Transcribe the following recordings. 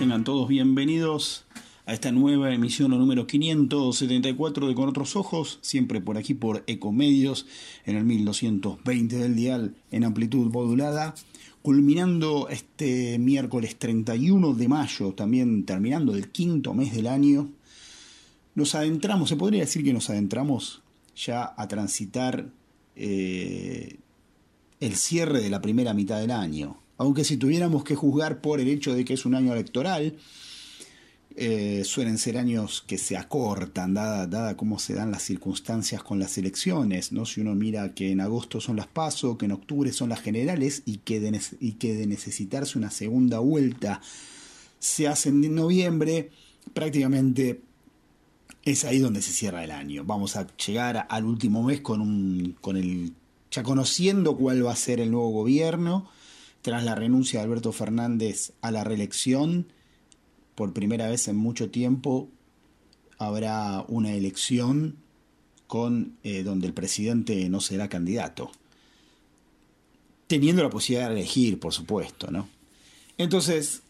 tengan todos bienvenidos a esta nueva emisión número 574 de Con Otros Ojos, siempre por aquí por Ecomedios, en el 1220 del dial en amplitud modulada, culminando este miércoles 31 de mayo, también terminando el quinto mes del año, nos adentramos, se podría decir que nos adentramos ya a transitar eh, el cierre de la primera mitad del año aunque si tuviéramos que juzgar por el hecho de que es un año electoral, eh, suelen ser años que se acortan, dada, dada cómo se dan las circunstancias con las elecciones, ¿no? Si uno mira que en agosto son las PASO, que en octubre son las generales y que de, y que de necesitarse una segunda vuelta se hace en noviembre, prácticamente es ahí donde se cierra el año. Vamos a llegar al último mes con un con el ya conociendo cuál va a ser el nuevo gobierno tras la renuncia de Alberto Fernández a la reelección, por primera vez en mucho tiempo habrá una elección con eh, donde el presidente no será candidato. Teniendo la posibilidad de elegir, por supuesto, ¿no? Entonces,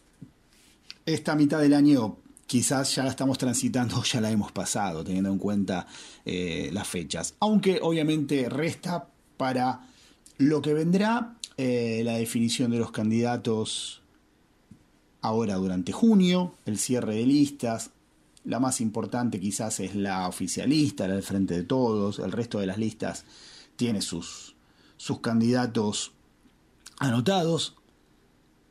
esta mitad del año quizás ya la estamos transitando, ya la hemos pasado, teniendo en cuenta eh, las fechas. Aunque obviamente resta para lo que vendrá eh, la definición de los candidatos ahora durante junio, el cierre de listas. La más importante quizás es la oficialista, la del Frente de Todos. El resto de las listas tiene sus, sus candidatos anotados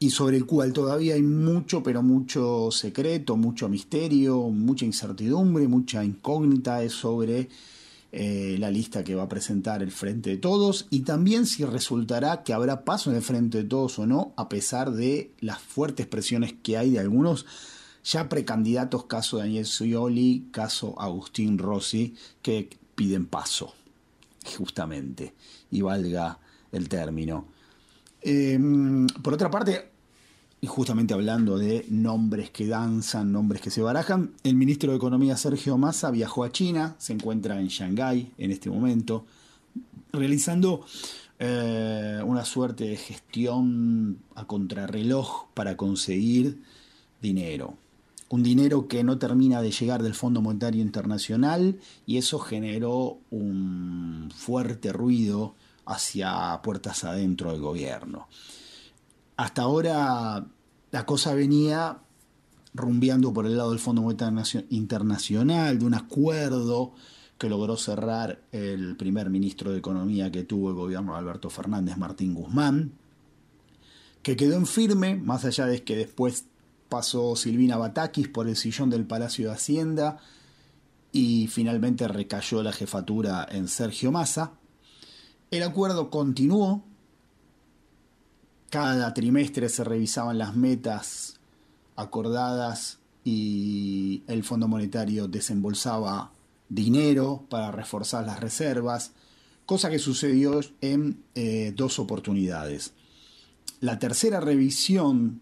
y sobre el cual todavía hay mucho, pero mucho secreto, mucho misterio, mucha incertidumbre, mucha incógnita sobre eh, la lista que va a presentar el Frente de Todos y también si resultará que habrá paso en el Frente de Todos o no, a pesar de las fuertes presiones que hay de algunos ya precandidatos, caso Daniel Scioli, caso Agustín Rossi, que piden paso, justamente, y valga el término. Em, por otra parte, y justamente hablando de nombres que danzan, nombres que se barajan, el ministro de Economía Sergio Massa viajó a China, se encuentra en Shanghái en este momento, realizando eh, una suerte de gestión a contrarreloj para conseguir dinero. Un dinero que no termina de llegar del Fondo Monetario Internacional y eso generó un fuerte ruido hacia puertas adentro del gobierno hasta ahora la cosa venía rumbeando por el lado del Fondo Monetario Internacional, de un acuerdo que logró cerrar el primer ministro de Economía que tuvo el gobierno de Alberto Fernández, Martín Guzmán, que quedó en firme, más allá de que después pasó Silvina Batakis por el sillón del Palacio de Hacienda y finalmente recayó la jefatura en Sergio Massa. El acuerdo continuó, cada trimestre se revisaban las metas acordadas y el Fondo Monetario desembolsaba dinero para reforzar las reservas, cosa que sucedió en eh, dos oportunidades. La tercera revisión,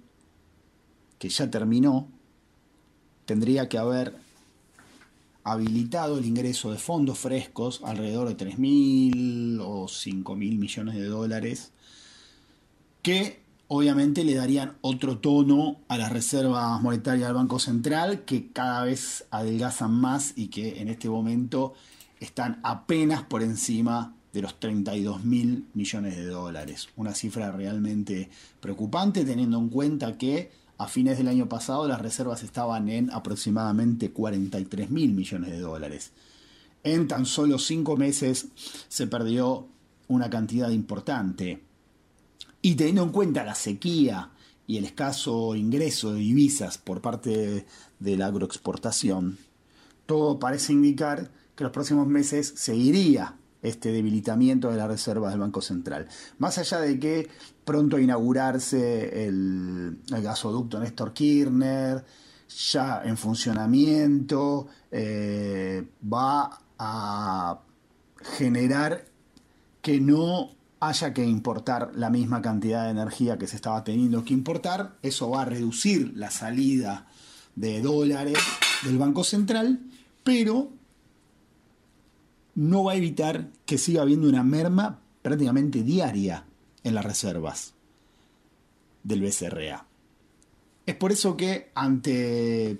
que ya terminó, tendría que haber habilitado el ingreso de fondos frescos, alrededor de 3.000 o 5.000 millones de dólares, que obviamente le darían otro tono a las reservas monetarias del Banco Central, que cada vez adelgazan más y que en este momento están apenas por encima de los 32 mil millones de dólares. Una cifra realmente preocupante teniendo en cuenta que a fines del año pasado las reservas estaban en aproximadamente 43 mil millones de dólares. En tan solo cinco meses se perdió una cantidad importante. Y teniendo en cuenta la sequía y el escaso ingreso de divisas por parte de la agroexportación, todo parece indicar que los próximos meses seguiría este debilitamiento de las reservas del Banco Central. Más allá de que pronto inaugurarse el, gasoducto Néstor Kirchner, ya en funcionamiento, eh, va a generar que no haya que importar la misma cantidad de energía que se estaba teniendo que importar, eso va a reducir la salida de dólares del Banco Central, pero no va a evitar que siga habiendo una merma prácticamente diaria en las reservas del BCRA. Es por eso que ante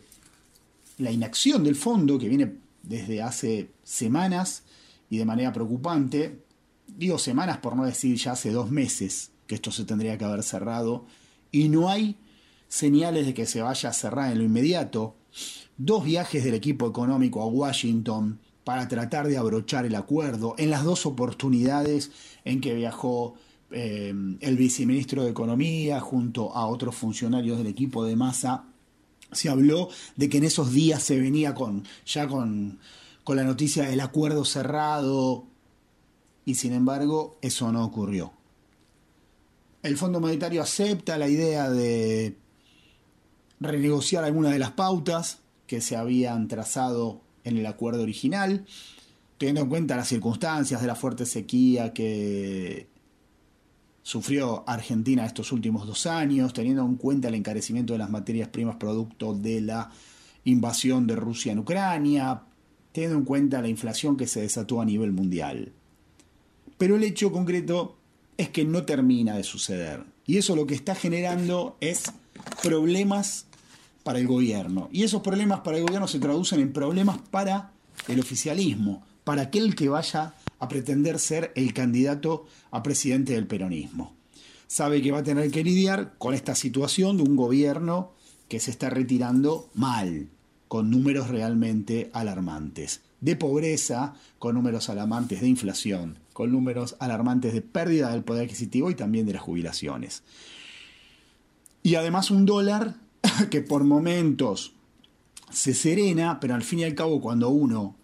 la inacción del fondo, que viene desde hace semanas y de manera preocupante, digo semanas por no decir ya hace dos meses que esto se tendría que haber cerrado, y no hay señales de que se vaya a cerrar en lo inmediato, dos viajes del equipo económico a Washington para tratar de abrochar el acuerdo, en las dos oportunidades en que viajó eh, el viceministro de Economía junto a otros funcionarios del equipo de masa, se habló de que en esos días se venía con ya con, con la noticia del acuerdo cerrado y sin embargo eso no ocurrió. El Fondo Monetario acepta la idea de renegociar algunas de las pautas que se habían trazado en el acuerdo original, teniendo en cuenta las circunstancias de la fuerte sequía que sufrió Argentina estos últimos dos años, teniendo en cuenta el encarecimiento de las materias primas producto de la invasión de Rusia en Ucrania, teniendo en cuenta la inflación que se desató a nivel mundial. Pero el hecho concreto es que no termina de suceder. Y eso lo que está generando es problemas para el gobierno. Y esos problemas para el gobierno se traducen en problemas para el oficialismo, para aquel que vaya a pretender ser el candidato a presidente del peronismo. Sabe que va a tener que lidiar con esta situación de un gobierno que se está retirando mal, con números realmente alarmantes, de pobreza, con números alarmantes de inflación, con números alarmantes de pérdida del poder adquisitivo y también de las jubilaciones. Y además un dólar que por momentos se serena, pero al fin y al cabo cuando uno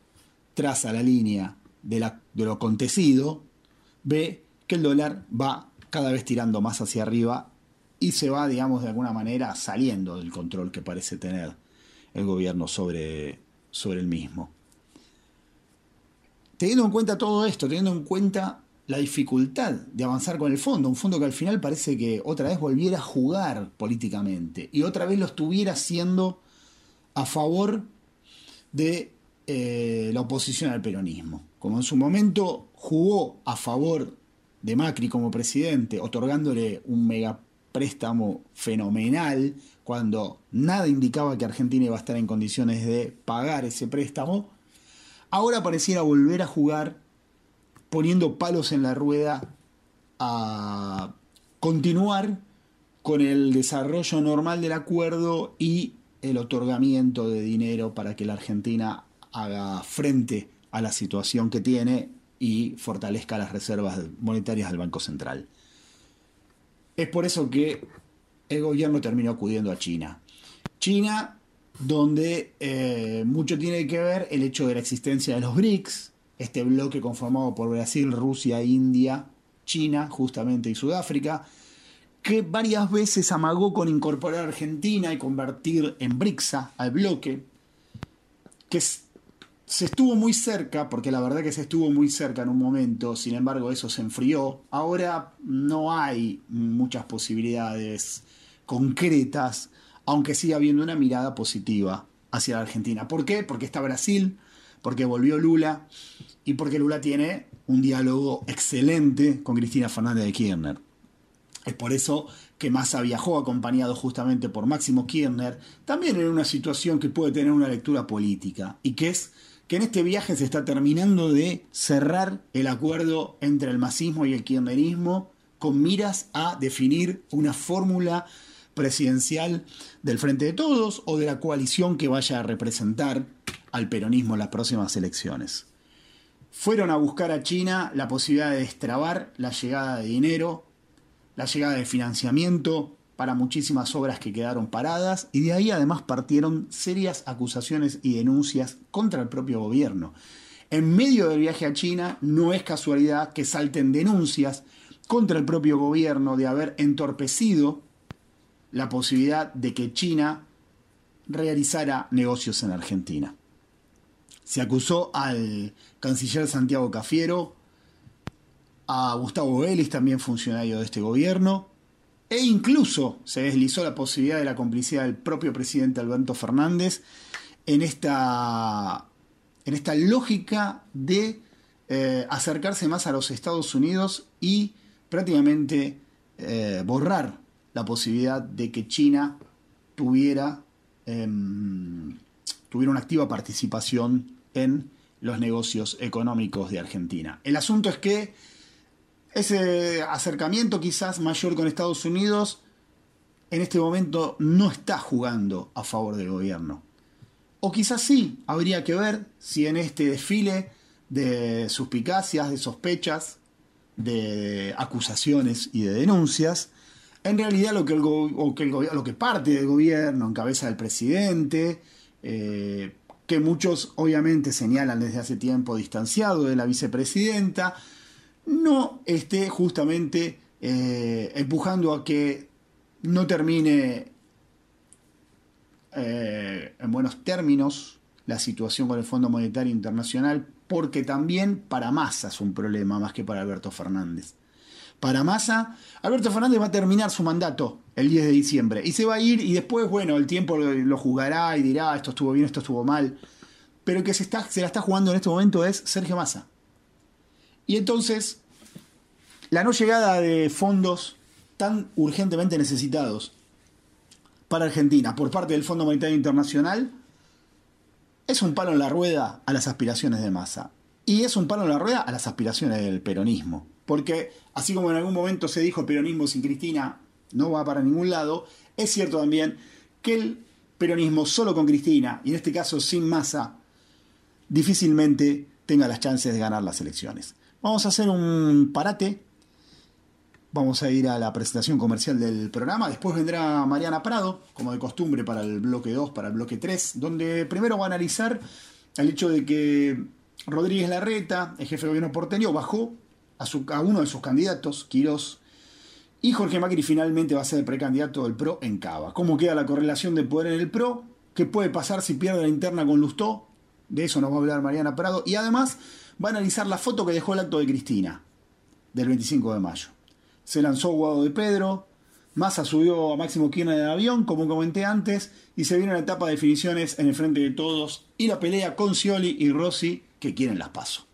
traza la línea de, lo acontecido, ve que el dólar va cada vez tirando más hacia arriba y se va, digamos, de alguna manera saliendo del control que parece tener el gobierno sobre, sobre el mismo. Teniendo en cuenta todo esto, teniendo en cuenta la dificultad de avanzar con el fondo, un fondo que al final parece que otra vez volviera a jugar políticamente y otra vez lo estuviera haciendo a favor de eh, la oposición al peronismo. Como en su momento jugó a favor de Macri como presidente, otorgándole un megapréstamo fenomenal, cuando nada indicaba que Argentina iba a estar en condiciones de pagar ese préstamo, ahora pareciera volver a jugar poniendo palos en la rueda a continuar con el desarrollo normal del acuerdo y el otorgamiento de dinero para que la Argentina haga frente a la situación que tiene y fortalezca las reservas monetarias del Banco Central. Es por eso que el gobierno terminó acudiendo a China. China, donde eh, mucho tiene que ver el hecho de la existencia de los BRICS, este bloque conformado por Brasil, Rusia, India, China, justamente, y Sudáfrica, que varias veces amagó con incorporar a Argentina y convertir en BRICSA al bloque, que se estuvo muy cerca, porque la verdad que se estuvo muy cerca en un momento, sin embargo eso se enfrió. Ahora no hay muchas posibilidades concretas, aunque siga habiendo una mirada positiva hacia la Argentina. ¿Por qué? Porque está Brasil, porque volvió Lula y porque Lula tiene un diálogo excelente con Cristina Fernández de Kirchner. Es por eso que Massa viajó acompañado justamente por Máximo Kirchner, también en una situación que puede tener una lectura política, y que es que en este viaje se está terminando de cerrar el acuerdo entre el masismo y el kirchnerismo con miras a definir una fórmula presidencial del Frente de Todos o de la coalición que vaya a representar al peronismo en las próximas elecciones. Fueron a buscar a China la posibilidad de destrabar la llegada de dinero, la llegada de financiamiento para muchísimas obras que quedaron paradas y de ahí además partieron serias acusaciones y denuncias contra el propio gobierno. En medio del viaje a China no es casualidad que salten denuncias contra el propio gobierno de haber entorpecido la posibilidad de que China realizara negocios en Argentina. Se acusó al canciller Santiago Cafiero, a Gustavo Vélez, también funcionario de este gobierno, e incluso se deslizó la posibilidad de la complicidad del propio presidente Alberto Fernández en esta, en esta lógica de eh, acercarse más a los Estados Unidos y prácticamente eh, borrar la posibilidad de que China tuviera, em, tuviera una activa participación en los negocios económicos de Argentina. El asunto es que ese acercamiento quizás mayor con Estados Unidos en este momento no está jugando a favor del gobierno. O quizás sí, habría que ver si en este desfile de suspicacias, de sospechas, de acusaciones y de denuncias, en realidad lo que, el, parte del gobierno, en cabeza del presidente, eh, que muchos obviamente señalan desde hace tiempo distanciado de la vicepresidenta, no esté justamente eh, empujando a que no termine eh, en buenos términos la situación con el Fondo Monetario Internacional, porque también para Massa es un problema más que para Alberto Fernández para Massa. Alberto Fernández va a terminar su mandato el 10 de diciembre y se va a ir y después, bueno, el tiempo lo, jugará y dirá esto estuvo bien, esto estuvo mal. Pero el que se, está, se la está jugando en este momento es Sergio Massa. Y entonces, la no llegada de fondos tan urgentemente necesitados para Argentina por parte del Fondo Monetario Internacional es un palo en la rueda a las aspiraciones de Massa. Y es un palo en la rueda a las aspiraciones del peronismo porque así como en algún momento se dijo el peronismo sin Cristina no va para ningún lado, es cierto también que el peronismo solo con Cristina, y en este caso sin masa, difícilmente tenga las chances de ganar las elecciones. Vamos a hacer un parate, vamos a ir a la presentación comercial del programa, después vendrá Mariana Prado, como de costumbre, para el bloque 2, para el bloque 3, donde primero va a analizar el hecho de que Rodríguez Larreta, el jefe de gobierno porteño, bajó a, uno de sus candidatos, Quirós, y Jorge Macri finalmente va a ser el precandidato del PRO en Cava. ¿Cómo queda la correlación de poder en el PRO? ¿Qué puede pasar si pierde la interna con Lustó? De eso nos va a hablar Mariana Prado. Y además va a analizar la foto que dejó el acto de Cristina, del 25 de mayo. Se lanzó Guado de Pedro, Massa subió a Máximo Kirchner del avión, como comenté antes, y se viene la etapa de definiciones en el frente de todos y la pelea con Scioli y Rossi que quieren las pasos.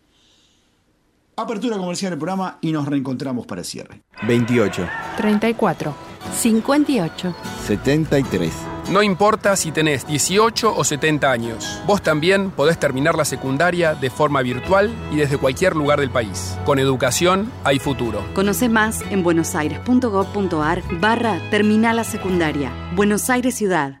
Apertura comercial del programa y nos reencontramos para el cierre. 28. 34. 58. 73. No importa si tenés 18 o 70 años, vos también podés terminar la secundaria de forma virtual y desde cualquier lugar del país. Con educación hay futuro. Conoce más en buenosaires.gov.ar barra Terminal la Secundaria. Buenos Aires Ciudad.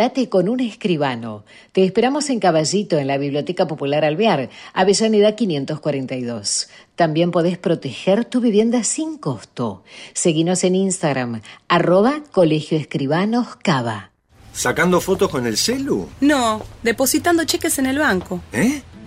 con un escribano. Te esperamos en Caballito, en la Biblioteca Popular Alvear, Avellaneda 542. También podés proteger tu vivienda sin costo. Seguinos en Instagram, arroba Colegio Escribanos Cava. ¿Sacando fotos con el celu? No, depositando cheques en el banco. ¿Eh?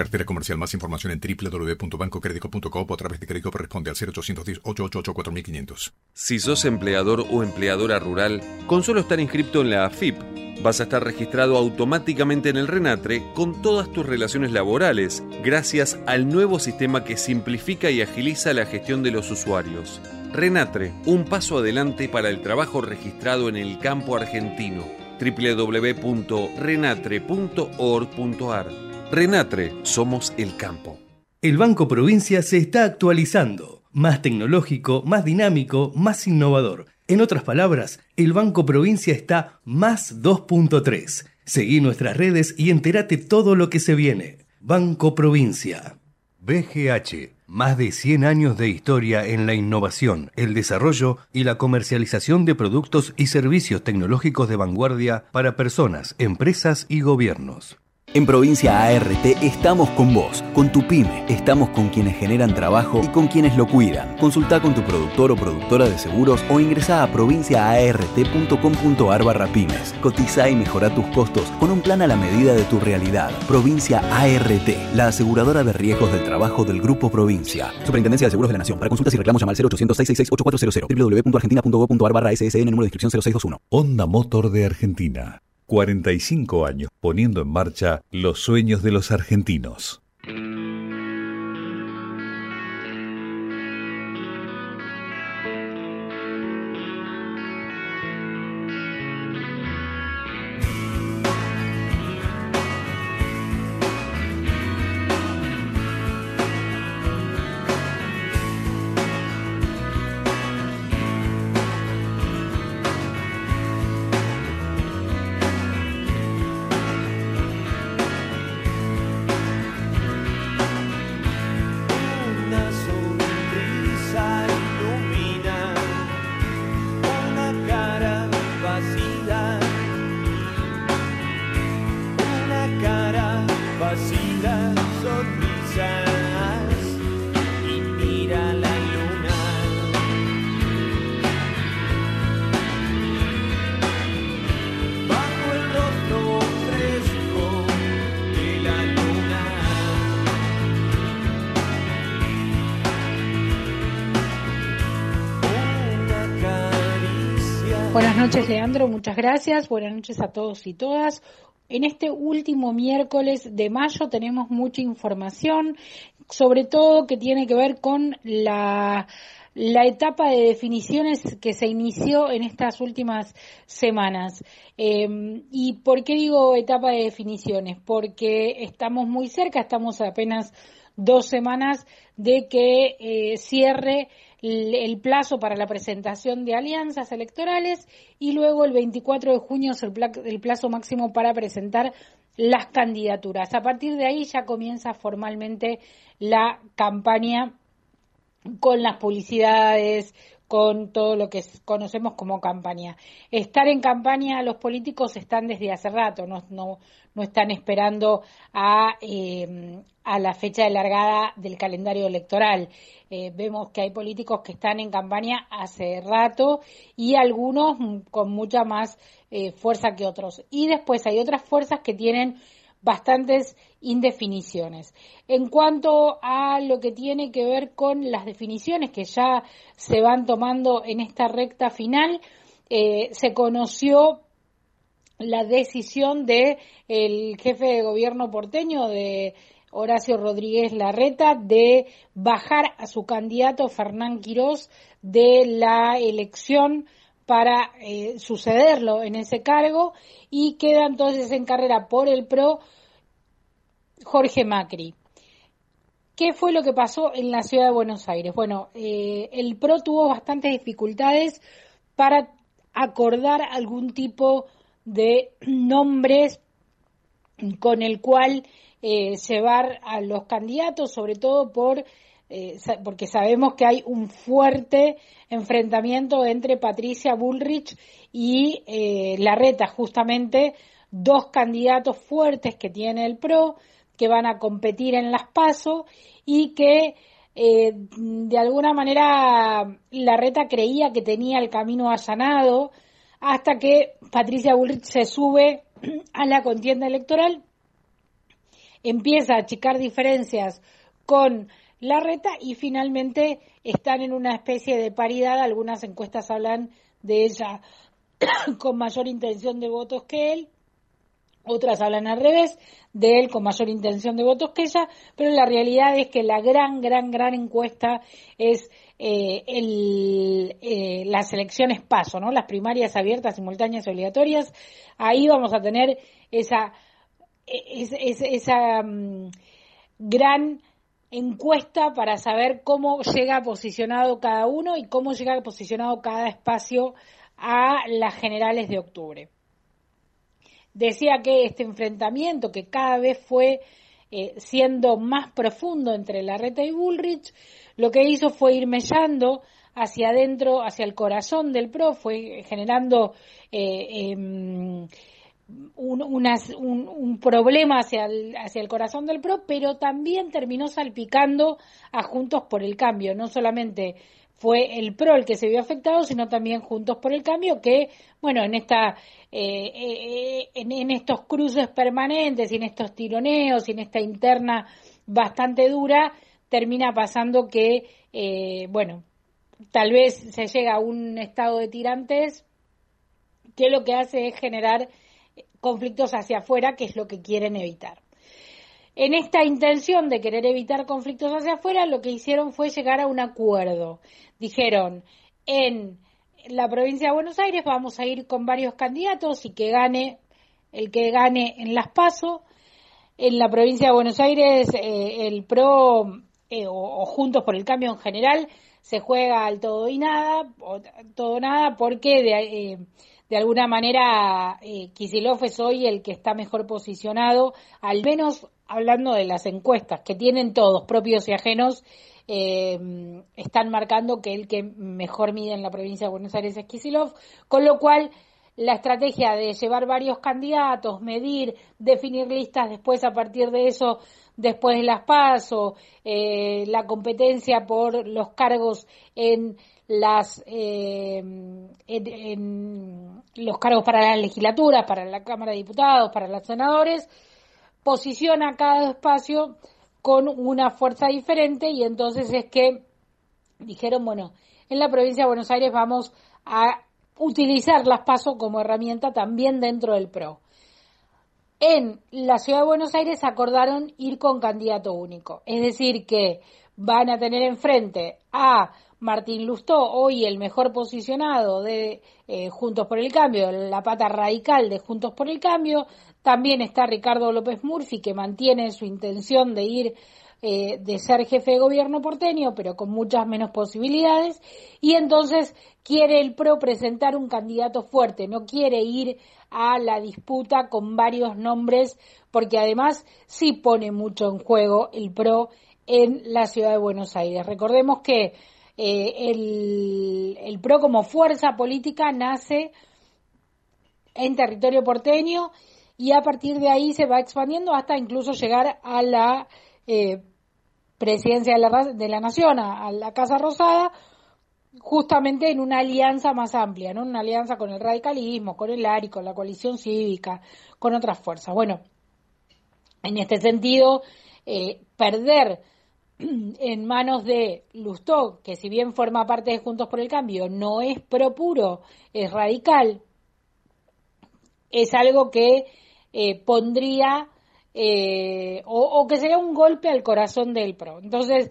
Cartera comercial. Más información en www.bancocredico.com a través de crédito responde al 0810 888 4500. Si sos empleador o empleadora rural, con solo estar inscrito en la AFIP, vas a estar registrado automáticamente en el RENATRE con todas tus relaciones laborales, gracias al nuevo sistema que simplifica y agiliza la gestión de los usuarios. RENATRE, un paso adelante para el trabajo registrado en el campo argentino. www.renatre.org.ar Renatre, somos el campo. El Banco Provincia se está actualizando, más tecnológico, más dinámico, más innovador. En otras palabras, el Banco Provincia está más 2.3 Seguí nuestras redes y entérate todo lo que se viene. Banco Provincia. BGH, más de 100 años de historia en la innovación, el desarrollo y la comercialización de productos y servicios tecnológicos de vanguardia para personas, empresas y gobiernos. En Provincia ART estamos con vos, con tu pyme, estamos con quienes generan trabajo y con quienes lo cuidan. Consulta con tu productor o productora de seguros o ingresa a provinciaart.com.ar barra pymes. Cotiza y mejora tus costos con un plan a la medida de tu realidad. Provincia ART, la aseguradora de riesgos del trabajo del Grupo Provincia. Superintendencia de Seguros de la Nación. Para consultas y reclamos llama al 0800 666 8400 www.argentina.gov.ar barra SSN número de inscripción 0621. Honda Motor de Argentina. 45 años poniendo en marcha los sueños de los argentinos. Noches, Leandro. Muchas gracias. Buenas noches a todos y todas. En este último miércoles de mayo tenemos mucha información, sobre todo que tiene que ver con la, la etapa de definiciones que se inició en estas últimas semanas. Eh, ¿Y por qué digo etapa de definiciones? Porque estamos muy cerca, estamos apenas dos semanas de que eh, cierre el plazo para la presentación de alianzas electorales y luego el 24 de junio es el plazo máximo para presentar las candidaturas. A partir de ahí ya comienza formalmente la campaña con las publicidades, con todo lo que conocemos como campaña. Estar en campaña los políticos están desde hace rato, no, no, no están esperando a, eh, a la fecha de largada del calendario electoral. Eh, vemos que hay políticos que están en campaña hace rato y algunos mm, con mucha más eh, fuerza que otros. Y después hay otras fuerzas que tienen bastantes indefiniciones. En cuanto a lo que tiene que ver con las definiciones que ya se van tomando en esta recta final, eh, se conoció la decisión de el jefe de gobierno porteño de Horacio Rodríguez Larreta de bajar a su candidato Fernán Quirós de la elección para eh, sucederlo en ese cargo y queda entonces en carrera por el PRO Jorge Macri. ¿Qué fue lo que pasó en la ciudad de Buenos Aires? Bueno, eh, el PRO tuvo bastantes dificultades para acordar algún tipo de nombres con el cual eh, llevar a los candidatos, sobre todo por eh, porque sabemos que hay un fuerte enfrentamiento entre Patricia Bullrich y eh, Larreta, justamente dos candidatos fuertes que tiene el PRO, que van a competir en las PASO y que eh, de alguna manera Larreta creía que tenía el camino allanado hasta que Patricia Bullrich se sube a la contienda electoral, empieza a achicar diferencias con Larreta y finalmente están en una especie de paridad. Algunas encuestas hablan de ella con mayor intención de votos que él, otras hablan al revés, de él con mayor intención de votos que ella, pero la realidad es que la gran, gran, gran encuesta es eh, el, eh, las elecciones paso, ¿no? Las primarias abiertas, simultáneas y obligatorias. Ahí vamos a tener esa, es- es- esa mm, gran encuesta para saber cómo llega posicionado cada uno y cómo llega posicionado cada espacio a las generales de octubre. decía que este enfrentamiento que cada vez fue eh, siendo más profundo entre Larreta y Bullrich, lo que hizo fue ir mellando hacia adentro, hacia el corazón del PRO, fue generando eh, em, un, un- problema hacia el, hacia el corazón del PRO, pero también terminó salpicando a Juntos por el Cambio. No solamente fue el PRO el que se vio afectado, sino también Juntos por el Cambio, que, bueno, en esta eh, eh, en, en estos cruces permanentes y en estos tironeos y en esta interna bastante dura, termina pasando que, eh, bueno, tal vez se llega a un estado de tirantes que lo que hace es generar conflictos hacia afuera, que es lo que quieren evitar. En esta intención de querer evitar conflictos hacia afuera, lo que hicieron fue llegar a un acuerdo. Dijeron, en la provincia de Buenos Aires vamos a ir con varios candidatos y que gane el que gane en las PASO. En la provincia de Buenos Aires, eh, el PRO eh, o, Juntos por el Cambio en general se juega al todo y nada, o todo nada, porque de, eh, de alguna manera eh, Kicillof es hoy el que está mejor posicionado, al menos hablando de las encuestas, que tienen todos, propios y ajenos, eh, están marcando que el que mejor mide en la provincia de Buenos Aires es Kicillof, con lo cual la estrategia de llevar varios candidatos, medir, definir listas después a partir de eso, después de las PASO, eh, la competencia por los cargos en las eh, los cargos para las legislaturas, para la Cámara de Diputados, para los senadores, posiciona cada espacio con una fuerza diferente y entonces es que dijeron, bueno, en la provincia de Buenos Aires vamos a utilizar las PASO como herramienta también dentro del PRO. En la ciudad de Buenos Aires acordaron ir con candidato único, es decir, que van a tener enfrente a Martín Lustó, hoy el mejor posicionado de eh, Juntos por el Cambio, la pata radical de Juntos por el Cambio. También está Ricardo López Murphy, que mantiene su intención de ir, eh, de ser jefe de gobierno porteño, pero con muchas menos posibilidades. Y entonces quiere el PRO presentar un candidato fuerte, no quiere ir a la disputa con varios nombres, porque además sí pone mucho en juego el PRO en la ciudad de Buenos Aires. Recordemos que eh, el, el PRO como fuerza política nace en territorio porteño y a partir de ahí se va expandiendo hasta incluso llegar a la eh, presidencia de la, de la Nación, a, la Casa Rosada, justamente en una alianza más amplia, ¿no? Una alianza con el radicalismo, con el ARI, con la coalición cívica, con otras fuerzas. Bueno, en este sentido, eh, perder en manos de Lustó, que si bien forma parte de Juntos por el Cambio, no es pro puro, es radical, es algo que eh, pondría eh, o, que sería un golpe al corazón del PRO. Entonces,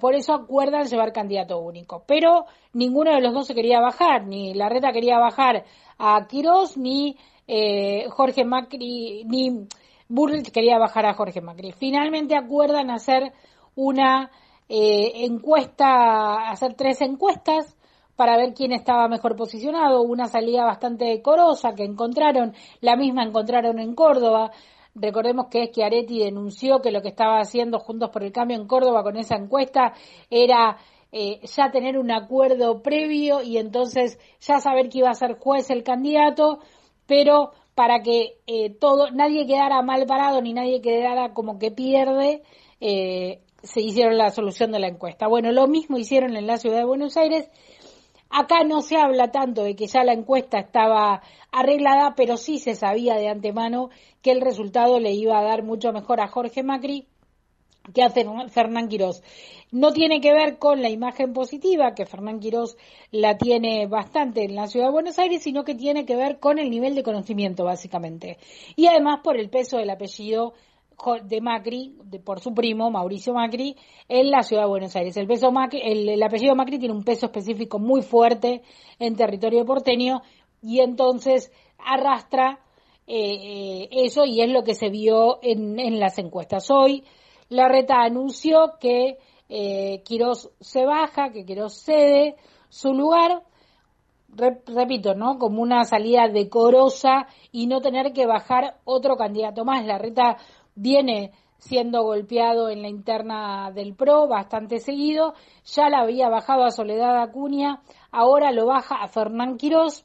por eso acuerdan llevar candidato único. Pero ninguno de los dos se quería bajar, ni Larreta quería bajar a Quirós, ni eh, Jorge Macri, ni Burrich quería bajar a Jorge Macri. Finalmente acuerdan hacer una eh, encuesta, hacer tres encuestas para ver quién estaba mejor posicionado, una salida bastante decorosa que encontraron, la misma encontraron en Córdoba. Recordemos que Schiaretti denunció que lo que estaba haciendo Juntos por el Cambio en Córdoba con esa encuesta era eh, ya tener un acuerdo previo y entonces ya saber que iba a ser juez el candidato, pero para que eh, todo nadie quedara mal parado ni nadie quedara como que pierde, eh, se hicieron la solución de la encuesta. Bueno, lo mismo hicieron en la ciudad de Buenos Aires. Acá no se habla tanto de que ya la encuesta estaba arreglada, pero sí se sabía de antemano que el resultado le iba a dar mucho mejor a Jorge Macri que a Fernán Quirós. No tiene que ver con la imagen positiva, que Fernán Quirós la tiene bastante en la ciudad de Buenos Aires, sino que tiene que ver con el nivel de conocimiento, básicamente. Y además por el peso del apellido de Macri, por su primo, Mauricio Macri, en la ciudad de Buenos Aires. El, peso Macri, el, el apellido Macri tiene un peso específico muy fuerte en territorio porteño y entonces arrastra eh, eso y es lo que se vio en, en las encuestas. Hoy Larreta anunció que eh, Quirós se baja, que Quirós cede su lugar. repito, ¿no? Como una salida decorosa y no tener que bajar otro candidato más. La reta viene siendo golpeado en la interna del PRO bastante seguido, ya la había bajado a Soledad Acuña, ahora lo baja a Fernán Quirós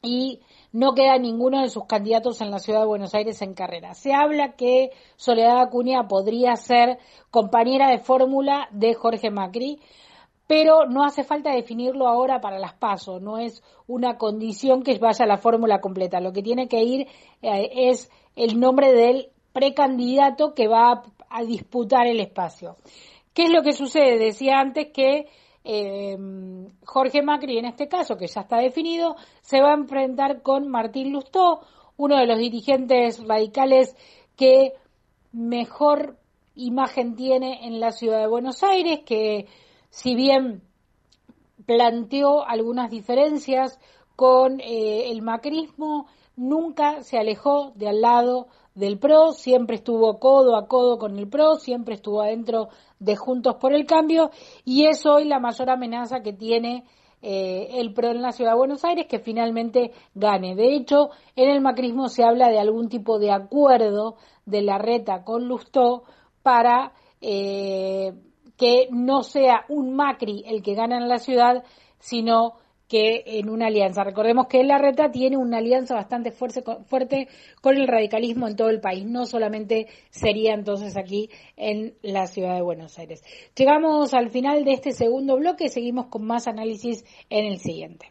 y no queda ninguno de sus candidatos en la ciudad de Buenos Aires en carrera. Se habla que Soledad Acuña podría ser compañera de fórmula de Jorge Macri, pero no hace falta definirlo ahora para las pasos, no es una condición que vaya a la fórmula completa. Lo que tiene que ir eh, es el nombre del precandidato que va a, disputar el espacio. ¿Qué es lo que sucede? Decía antes que eh, Jorge Macri, en este caso, que ya está definido, se va a enfrentar con Martín Lustó, uno de los dirigentes radicales que mejor imagen tiene en la ciudad de Buenos Aires, que si bien planteó algunas diferencias con eh, el macrismo, nunca se alejó de al lado del PRO, siempre estuvo codo a codo con el PRO, siempre estuvo adentro de Juntos por el Cambio y es hoy la mayor amenaza que tiene eh, el PRO en la Ciudad de Buenos Aires que finalmente gane. De hecho, en el macrismo se habla de algún tipo de acuerdo de la reta con Lustó para eh, que no sea un Macri el que gana en la ciudad, sino que en una alianza. Recordemos que la reta tiene una alianza bastante fuerte, fuerte con el radicalismo en todo el país, no solamente sería entonces aquí en la ciudad de Buenos Aires. Llegamos al final de este segundo bloque, seguimos con más análisis en el siguiente.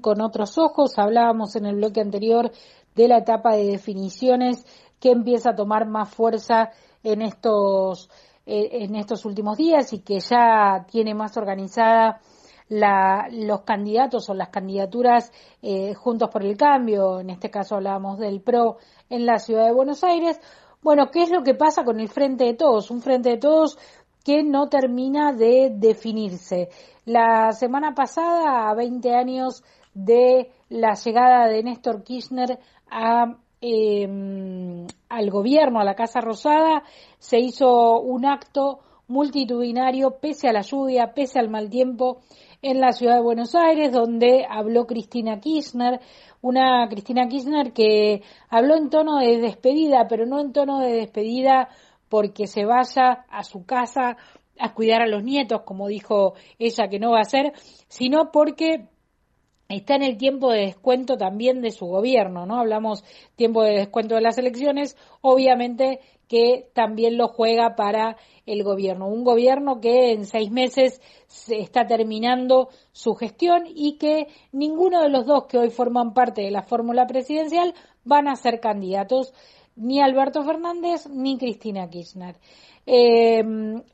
Con otros ojos. Hablábamos en el bloque anterior de la etapa de definiciones que empieza a tomar más fuerza en estos, eh, en estos últimos días y que ya tiene más organizada los candidatos o las candidaturas eh, juntos por el cambio. En este caso hablábamos del PRO en la ciudad de Buenos Aires. Bueno, ¿qué es lo que pasa con el Frente de Todos? Un Frente de Todos que no termina de definirse. La semana pasada, a 20 años de la llegada de Néstor Kirchner a, eh, al gobierno, a la Casa Rosada, se hizo un acto multitudinario, pese a la lluvia, pese al mal tiempo, en la ciudad de Buenos Aires, donde habló Cristina Kirchner, una Cristina Kirchner que habló en tono de despedida, pero no en tono de despedida porque se vaya a su casa a cuidar a los nietos, como dijo ella que no va a hacer, sino porque está en el tiempo de descuento también de su gobierno, ¿no? Hablamos tiempo de descuento de las elecciones, obviamente que también lo juega para el gobierno. Un gobierno que en seis meses se está terminando su gestión y que ninguno de los dos que hoy forman parte de la fórmula presidencial van a ser candidatos, ni Alberto Fernández ni Cristina Kirchner. Eh,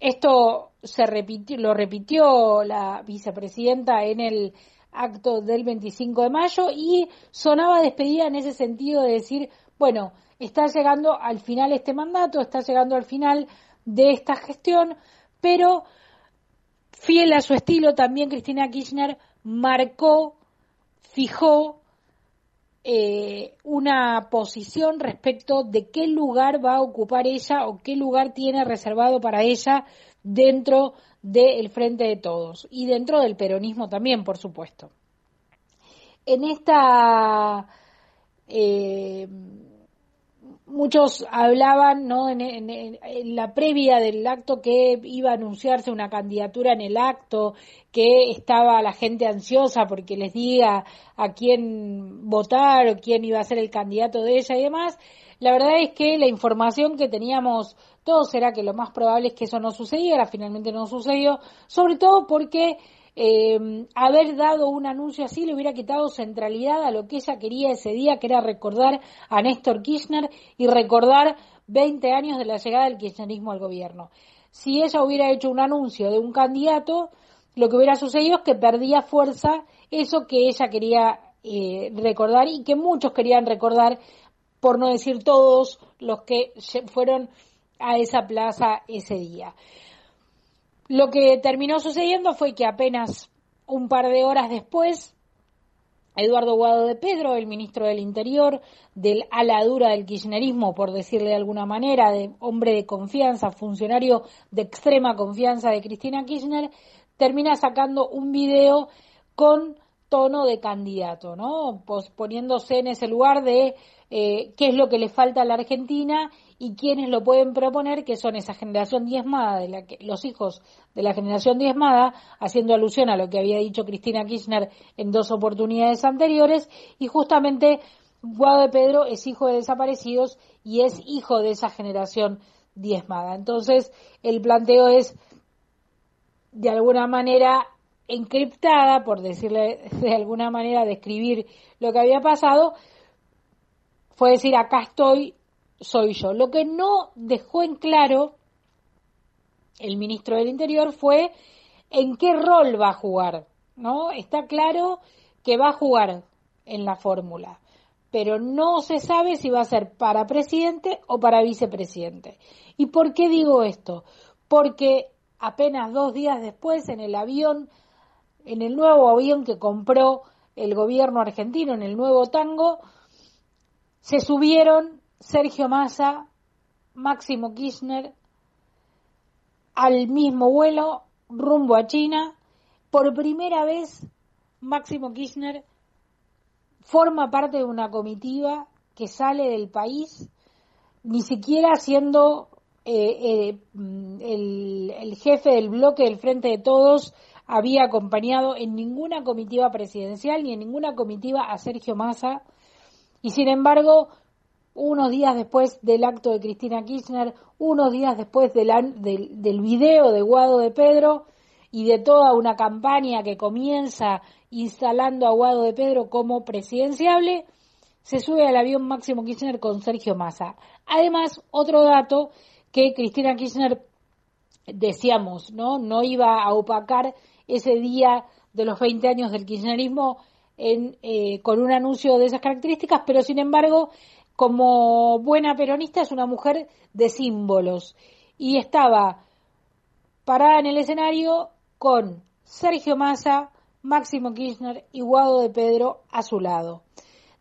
esto se repitió, lo repitió la vicepresidenta en el acto del 25 de mayo y sonaba despedida en ese sentido de decir, bueno, está llegando al final este mandato, está llegando al final de esta gestión, pero fiel a su estilo también Cristina Kirchner marcó, fijó eh, una posición respecto de qué lugar va a ocupar ella o qué lugar tiene reservado para ella dentro del Frente de Todos y dentro del peronismo también, por supuesto. En esta eh, muchos hablaban ¿no? En, la previa del acto que iba a anunciarse una candidatura en el acto, que estaba la gente ansiosa porque les diga a quién votar o quién iba a ser el candidato de ella y demás. La verdad es que la información que teníamos todos era que lo más probable es que eso no sucediera, finalmente no sucedió, sobre todo porque eh, haber dado un anuncio así le hubiera quitado centralidad a lo que ella quería ese día, que era recordar a Néstor Kirchner y recordar 20 años de la llegada del kirchnerismo al gobierno. Si ella hubiera hecho un anuncio de un candidato, lo que hubiera sucedido es que perdía fuerza eso que ella quería eh, recordar y que muchos querían recordar, por no decir todos los que fueron a esa plaza ese día. Lo que terminó sucediendo fue que apenas un par de horas después, Eduardo Guado de Pedro, el ministro del Interior, del ala dura del kirchnerismo, por decirle de alguna manera, de hombre de confianza, funcionario de extrema confianza de Cristina Kirchner, termina sacando un video con tono de candidato, ¿no? Pues poniéndose en ese lugar de eh, qué es lo que le falta a la Argentina y quiénes lo pueden proponer, que son esa generación diezmada, de la que, los hijos de la generación diezmada, haciendo alusión a lo que había dicho Cristina Kirchner en dos oportunidades anteriores, y justamente Guado de Pedro es hijo de desaparecidos y es hijo de esa generación diezmada. Entonces, el planteo es, de alguna manera, encriptada, por decirle de alguna manera, describir lo que había pasado, fue decir, acá estoy, soy yo. Lo que no dejó en claro el ministro del Interior fue en qué rol va a jugar, ¿no? Está claro que va a jugar en la fórmula, pero no se sabe si va a ser para presidente o para vicepresidente. ¿Y por qué digo esto? Porque apenas dos días después en el avión, en el nuevo avión que compró el gobierno argentino, en el nuevo tango, se subieron Sergio Massa, Máximo Kirchner, al mismo vuelo rumbo a China. Por primera vez, Máximo Kirchner forma parte de una comitiva que sale del país, ni siquiera siendo eh, eh, el, el jefe del bloque del Frente de Todos, había acompañado en ninguna comitiva presidencial ni en ninguna comitiva a Sergio Massa. Y sin embargo, unos días después del acto de Cristina Kirchner, unos días después del, del, del video de Guado de Pedro y de toda una campaña que comienza instalando a Guado de Pedro como presidenciable, se sube al avión Máximo Kirchner con Sergio Massa. Además, otro dato que Cristina Kirchner, decíamos, ¿no? No iba a opacar ese día de los 20 años del kirchnerismo en, eh, con un anuncio de esas características, pero sin embargo como buena peronista es una mujer de símbolos y estaba parada en el escenario con Sergio Massa, Máximo Kirchner y Guado de Pedro a su lado.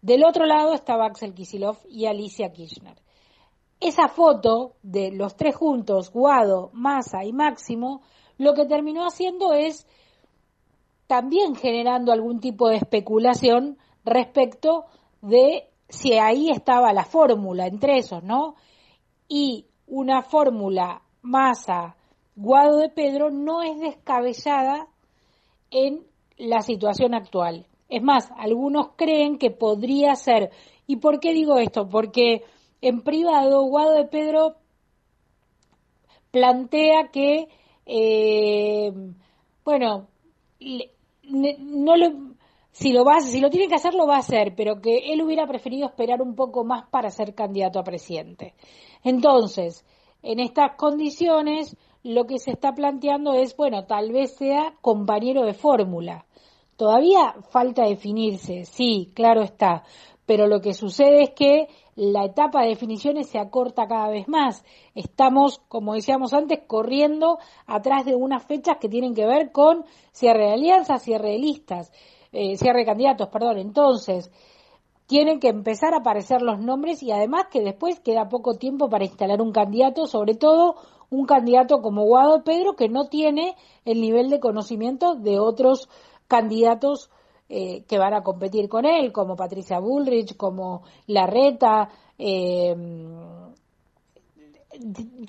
Del otro lado estaba Axel Kisilov y Alicia Kirchner. Esa foto de los tres juntos, Guado, Massa y Máximo, lo que terminó haciendo es también generando algún tipo de especulación respecto de si ahí estaba la fórmula entre esos, ¿no? Y una fórmula masa Guado de Pedro no es descabellada en la situación actual. Es más, algunos creen que podría ser. ¿Y por qué digo esto? Porque en privado Guado de Pedro plantea que, eh, bueno, no le, si lo va, si lo tiene que hacer, lo va a hacer, pero que él hubiera preferido esperar un poco más para ser candidato a presidente. Entonces, en estas condiciones, lo que se está planteando es, bueno, tal vez sea compañero de fórmula. Todavía falta definirse, sí, claro está, pero lo que sucede es que la etapa de definiciones se acorta cada vez más. Estamos, como decíamos antes, corriendo atrás de unas fechas que tienen que ver con cierre de alianzas, cierre de listas, eh, cierre de candidatos, perdón. Entonces, tienen que empezar a aparecer los nombres y además que después queda poco tiempo para instalar un candidato, sobre todo un candidato como Guado Pedro que no tiene el nivel de conocimiento de otros candidatos eh, que van a competir con él, como Patricia Bullrich, como Larreta, eh,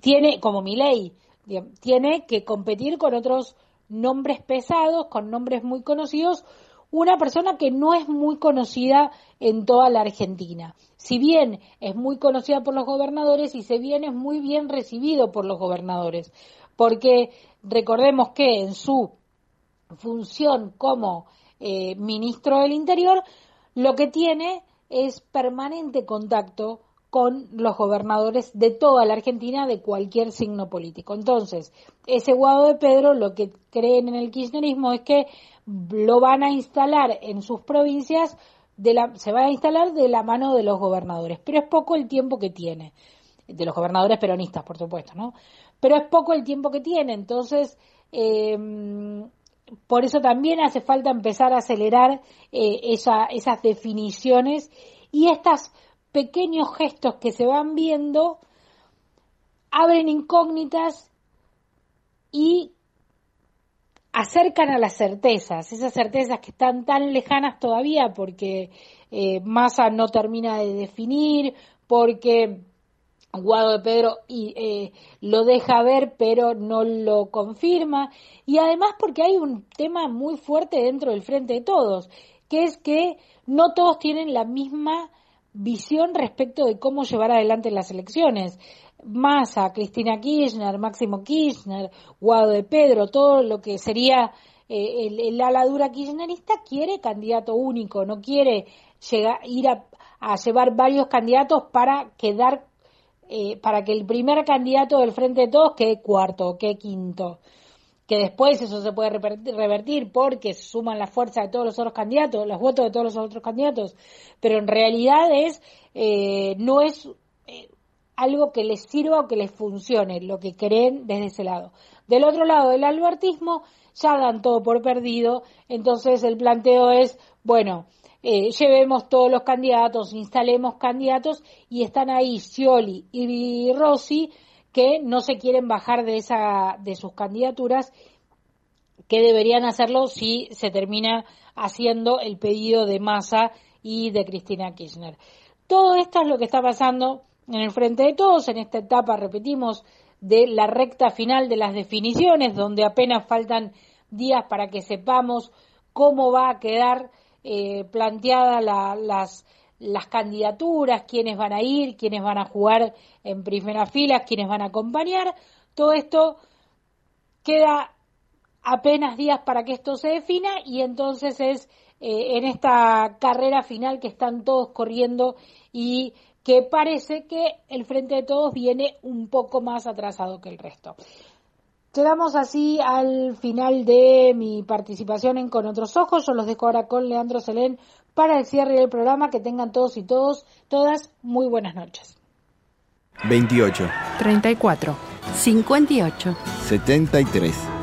tiene, como Milei, tiene que competir con otros nombres pesados, con nombres muy conocidos, una persona que no es muy conocida en toda la Argentina. Si bien es muy conocida por los gobernadores y si bien es muy bien recibido por los gobernadores, porque recordemos que en su función como eh, ministro del Interior, lo que tiene es permanente contacto con los gobernadores de toda la Argentina de cualquier signo político. Entonces, ese Guado de Pedro lo que creen en el kirchnerismo es que lo van a instalar en sus provincias, se va a instalar de la mano de los gobernadores, pero es poco el tiempo que tiene, de los gobernadores peronistas, por supuesto, ¿no? Pero es poco el tiempo que tiene, entonces eh, por eso también hace falta empezar a acelerar eh, esas definiciones y estos pequeños gestos que se van viendo abren incógnitas y acercan a las certezas, esas certezas que están tan lejanas todavía porque eh, Massa no termina de definir, porque Guado de Pedro eh, lo deja ver pero no lo confirma y además porque hay un tema muy fuerte dentro del frente de todos que es que no todos tienen la misma visión respecto de cómo llevar adelante las elecciones. Massa, Cristina Kirchner, Máximo Kirchner, Guado de Pedro, todo lo que sería eh, el, ala dura kirchnerista quiere candidato único, no quiere llegar, ir a, llevar varios candidatos para quedar eh, para que el primer candidato del Frente de Todos quede cuarto quede quinto. Que después eso se puede revertir porque se suman las fuerzas de todos los otros candidatos, los votos de todos los otros candidatos, pero en realidad es eh, no es eh, algo que les sirva o que les funcione, lo que creen desde ese lado. Del otro lado, del albertismo, ya dan todo por perdido, entonces el planteo es, bueno, eh, llevemos todos los candidatos, instalemos candidatos y están ahí Scioli y Rossi que no se quieren bajar de esa de sus candidaturas que deberían hacerlo si se termina haciendo el pedido de Massa y de Cristina Kirchner. Todo esto es lo que está pasando en el frente de todos, en esta etapa, repetimos, de la recta final de las definiciones, donde apenas faltan días para que sepamos cómo va a quedar eh, planteadas las, las candidaturas, quiénes van a ir, quiénes van a jugar en primera fila, quiénes van a acompañar. Todo esto queda apenas días para que esto se defina y entonces es eh, en esta carrera final que están todos corriendo y que parece que el Frente de Todos viene un poco más atrasado que el resto. Llegamos así al final de mi participación en Con Otros Ojos. Yo los dejo ahora con Leandro Selén para el cierre del programa. Que tengan todos y todos, todas, muy buenas noches. 28. 34. 58. 73.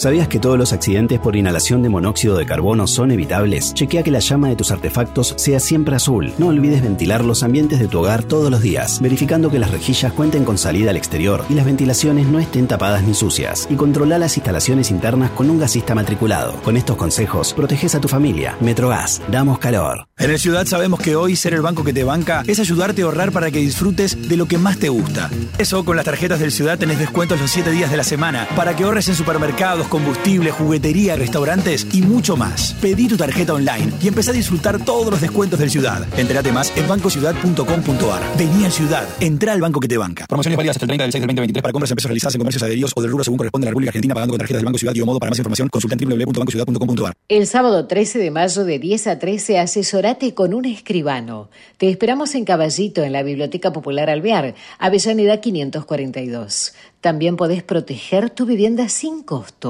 ¿Sabías que todos los accidentes por inhalación de monóxido de carbono son evitables? Chequea que la llama de tus artefactos sea siempre azul. No olvides ventilar los ambientes de tu hogar todos los días, verificando que las rejillas cuenten con salida al exterior y las ventilaciones no estén tapadas ni sucias. Y controla las instalaciones internas con un gasista matriculado. Con estos consejos, proteges a tu familia. Metrogas, damos calor. En el Ciudad sabemos que hoy ser el banco que te banca es ayudarte a ahorrar para que disfrutes de lo que más te gusta. Eso con las tarjetas del Ciudad tenés descuentos los 7 días de la semana para que ahorres en supermercados, combustible, juguetería, restaurantes y mucho más. Pedí tu tarjeta online y empecé a disfrutar todos los descuentos del Ciudad. Entérate más en bancociudad.com.ar. Vení al Ciudad. Entra al banco que te banca. Promociones válidas hasta el 30 del 6 del 2023 para compras en pesos realizadas en comercios adheridos o del rubro según corresponde a la República Argentina pagando con tarjetas del Banco Ciudad y o modo. Para más información consulta en www.bancociudad.com.ar. El sábado 13 de mayo de 10 a 13 asesorate con un escribano. Te esperamos en Caballito, en la Biblioteca Popular Alvear, Avellaneda 542. También podés proteger tu vivienda sin costo.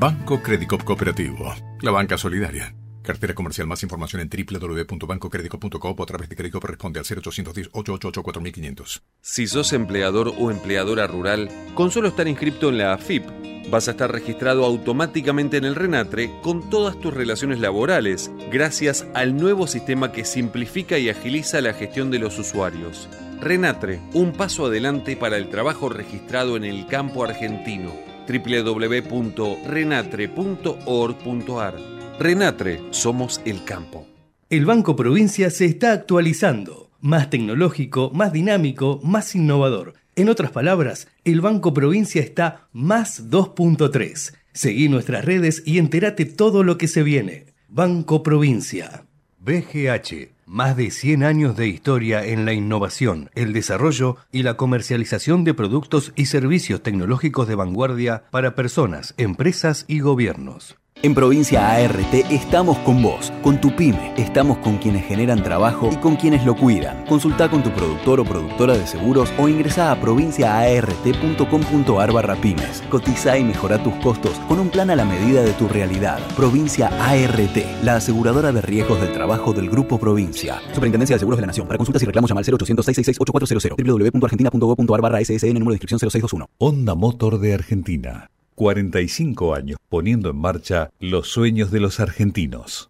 Banco Credicop Cooperativo, la banca solidaria. Cartera comercial. Más información en www.bancocredico.com o a través de crédito responde al 0810-888-4500. Si sos empleador o empleadora rural, con solo estar inscrito en la AFIP, vas a estar registrado automáticamente en el RENATRE con todas tus relaciones laborales, gracias al nuevo sistema que simplifica y agiliza la gestión de los usuarios. RENATRE, un paso adelante para el trabajo registrado en el campo argentino. www.renatre.org.ar Renatre, somos el campo. El Banco Provincia se está actualizando, más tecnológico, más dinámico, más innovador. En otras palabras, el Banco Provincia está más 2.3. Seguí nuestras redes y entérate todo lo que se viene. Banco Provincia. BGH. Más de 100 años de historia en la innovación, el desarrollo y la comercialización de productos y servicios tecnológicos de vanguardia para personas, empresas y gobiernos. En Provincia ART estamos con vos, con tu pyme, estamos con quienes generan trabajo y con quienes lo cuidan. Consulta con tu productor o productora de seguros o ingresa a provinciaart.com.ar barra pymes. Cotiza y mejora tus costos con un plan a la medida de tu realidad. Provincia ART, la aseguradora de riesgos del trabajo del Grupo Provincia. Superintendencia de Seguros de la Nación. Para consultas y reclamos llama al 0800 666 8400 www.argentina.gov.ar barra SSN número de inscripción 0621. Honda Motor de Argentina. 45 años poniendo en marcha los sueños de los argentinos.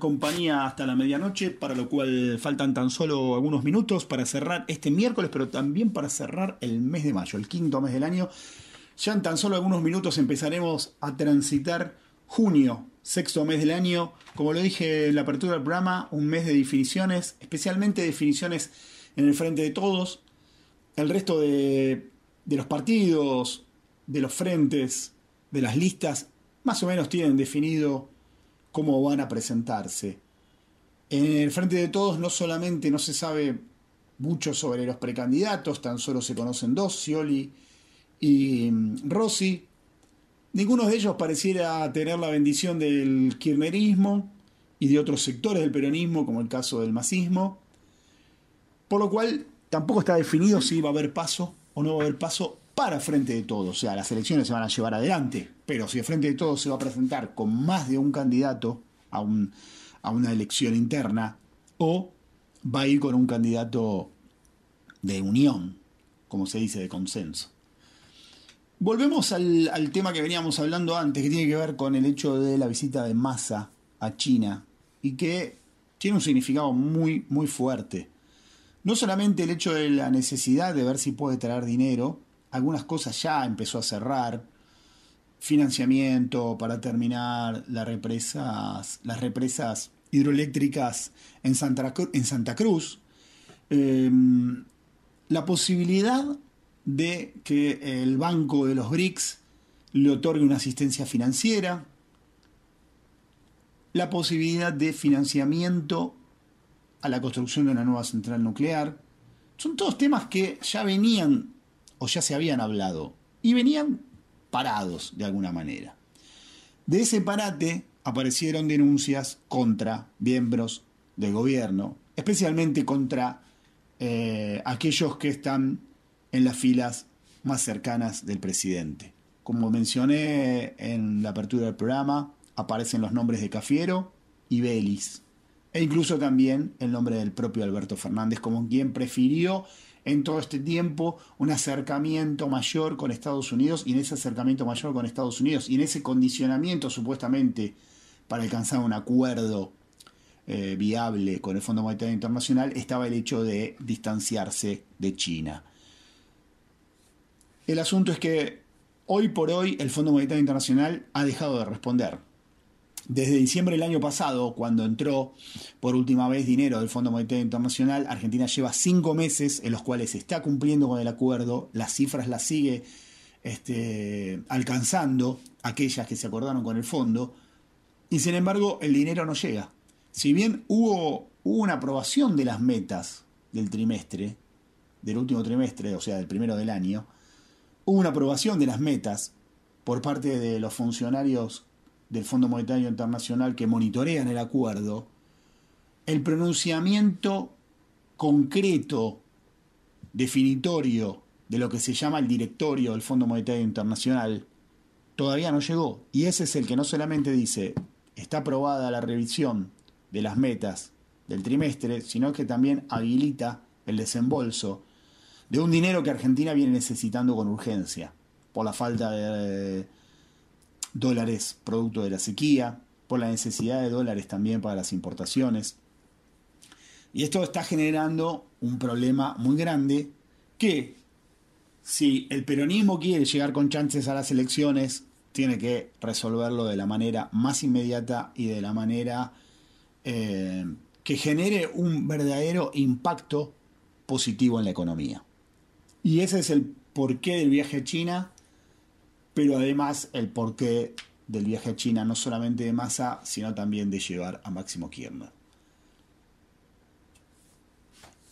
Compañía hasta la medianoche, para lo cual faltan tan solo algunos minutos para cerrar este miércoles, pero también para cerrar el mes de mayo, el quinto mes del año. Ya en tan solo algunos minutos empezaremos a transitar junio, sexto mes del año. Como lo dije en la apertura del programa, un mes de definiciones, especialmente definiciones en el frente de todos. El resto de, de los partidos, de los frentes, de las listas, más o menos tienen definido cómo van a presentarse. En el frente de todos no solamente no se sabe mucho sobre los precandidatos, tan solo se conocen dos, Scioli y mm, Rossi. Ninguno de ellos pareciera tener la bendición del kirchnerismo y de otros sectores del peronismo, como el caso del masismo, por lo cual tampoco está definido si va a haber paso o no va a haber paso para Frente de Todos. O sea, las elecciones se van a llevar adelante, pero si Frente de Todos se va a presentar con más de un candidato a una elección interna, o va a ir con un candidato de unión, como se dice, de consenso. Volvemos al, al, tema que veníamos hablando antes, que tiene que ver con el hecho de la visita de Massa a China y que tiene un significado muy, muy fuerte. No solamente el hecho de la necesidad de ver si puede traer dinero, algunas cosas ya empezó a cerrar, financiamiento para terminar las represas, las represas hidroeléctricas en Santa, en Santa Cruz, eh, la posibilidad de que el Banco de los BRICS le otorgue una asistencia financiera, la posibilidad de financiamiento a la construcción de una nueva central nuclear. Son todos temas que ya venían o ya se habían hablado y venían parados de alguna manera. De ese parate aparecieron denuncias contra miembros del gobierno, especialmente contra eh, aquellos que están en las filas más cercanas del presidente. Como mencioné en la apertura del programa, aparecen los nombres de Cafiero y Belis, e incluso también el nombre del propio Alberto Fernández como quien prefirió en todo este tiempo un acercamiento mayor con Estados Unidos y en ese acercamiento mayor con Estados Unidos y en ese condicionamiento supuestamente para alcanzar un acuerdo eh, viable con el Fondo Monetario Internacional estaba el hecho de distanciarse de China. El asunto es que hoy por hoy el Fondo Monetario Internacional ha dejado de responder. Desde diciembre del año pasado, cuando entró por última vez dinero del Fondo Monetario Internacional, Argentina lleva cinco meses en los cuales está cumpliendo con el acuerdo, las cifras las sigue este, alcanzando, aquellas que se acordaron con el fondo, y sin embargo el dinero no llega. Si bien hubo, hubo una aprobación de las metas del trimestre, del último trimestre, o sea, del primero del año, hubo una aprobación de las metas por parte de los funcionarios del Fondo Monetario Internacional que monitorean el acuerdo, el pronunciamiento concreto, definitorio de lo que se llama el directorio del Fondo Monetario Internacional, todavía no llegó. Y ese es el que no solamente dice, está aprobada la revisión de las metas del trimestre, sino que también habilita el desembolso de un dinero que Argentina viene necesitando con urgencia, por la falta de dólares producto de la sequía, por la necesidad de dólares también para las importaciones. Y esto está generando un problema muy grande que si el peronismo quiere llegar con chances a las elecciones, tiene que resolverlo de la manera más inmediata y de la manera eh, que genere un verdadero impacto positivo en la economía. Y ese es el porqué del viaje a China pero además el porqué del viaje a China, no solamente de masa, sino también de llevar a Máximo Kirchner.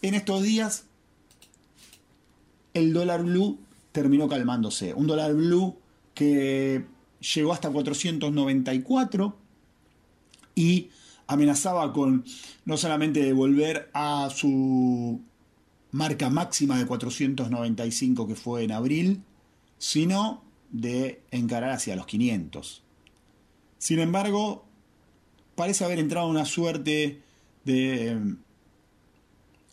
En estos días, el dólar blue terminó calmándose. Un dólar blue que llegó hasta 494 y amenazaba con no solamente devolver a su marca máxima de 495 que fue en abril, sino de encarar hacia los 500. Sin embargo, parece haber entrado una suerte de,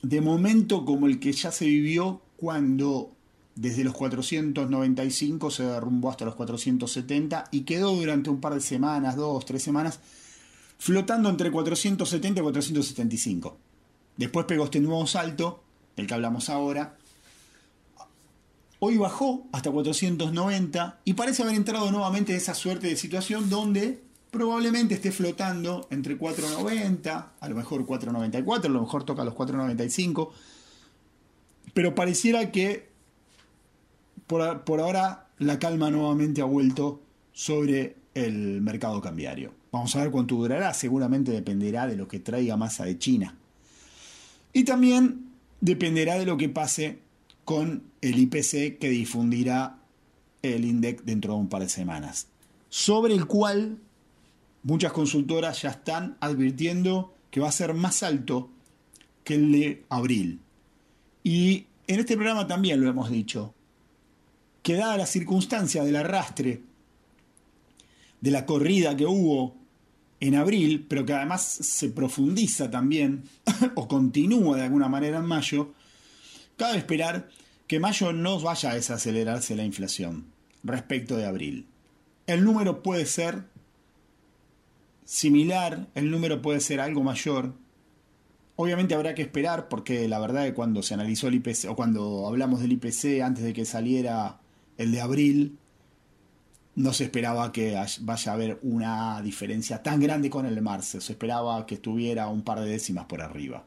de momento como el que ya se vivió cuando desde los 495 se derrumbó hasta los 470 y quedó durante un par de semanas, dos, tres semanas, flotando entre 470 y 475. Después pegó este nuevo salto, del que hablamos ahora, Hoy bajó hasta 490 y parece haber entrado nuevamente en esa suerte de situación donde probablemente esté flotando entre 490, a lo mejor 494, a lo mejor toca los 495, pero pareciera que por, por ahora la calma nuevamente ha vuelto sobre el mercado cambiario. Vamos a ver cuánto durará, seguramente dependerá de lo que traiga masa de China. Y también dependerá de lo que pase con el IPC que difundirá el INDEC dentro de un par de semanas. sobre el cual muchas consultoras ya están advirtiendo que va a ser más alto que el de abril. Y en este programa también lo hemos dicho, que dada la circunstancia del arrastre, de la corrida que hubo en abril, pero que además se profundiza también, o continúa de alguna manera en mayo, cabe esperar que mayo no vaya a desacelerarse la inflación respecto de abril. El número puede ser similar, el número puede ser algo mayor. Obviamente habrá que esperar porque la verdad es que cuando se analizó el IPC o cuando hablamos del IPC antes de que saliera el de abril, no se esperaba que vaya a haber una diferencia tan grande con el de marzo. Se esperaba que estuviera un par de décimas por arriba.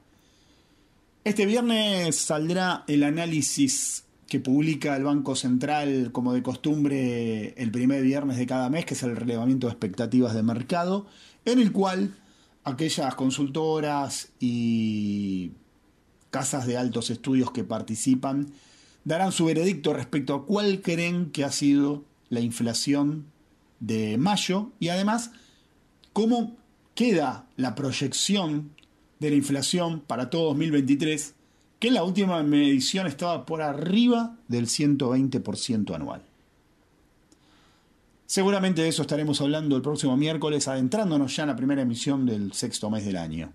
Este viernes saldrá el análisis que publica el Banco Central como de costumbre el primer viernes de cada mes, que es el relevamiento de expectativas de mercado, en el cual aquellas consultoras y casas de altos estudios que participan darán su veredicto respecto a cuál creen que ha sido la inflación de mayo y además cómo queda la proyección de la inflación para todo 2023, que en la última medición estaba por arriba del 120% anual. Seguramente de eso estaremos hablando el próximo miércoles, adentrándonos ya en la primera emisión del sexto mes del año.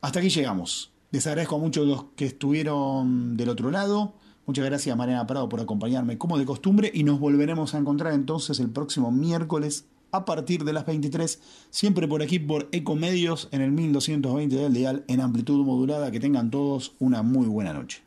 Hasta aquí llegamos. Les agradezco a muchos los que estuvieron del otro lado. Muchas gracias Mariana Prado por acompañarme como de costumbre y nos volveremos a encontrar entonces el próximo miércoles a partir de las 23, siempre por aquí por Ecomedios en el 1220 del dial en amplitud modulada. Que tengan todos una muy buena noche.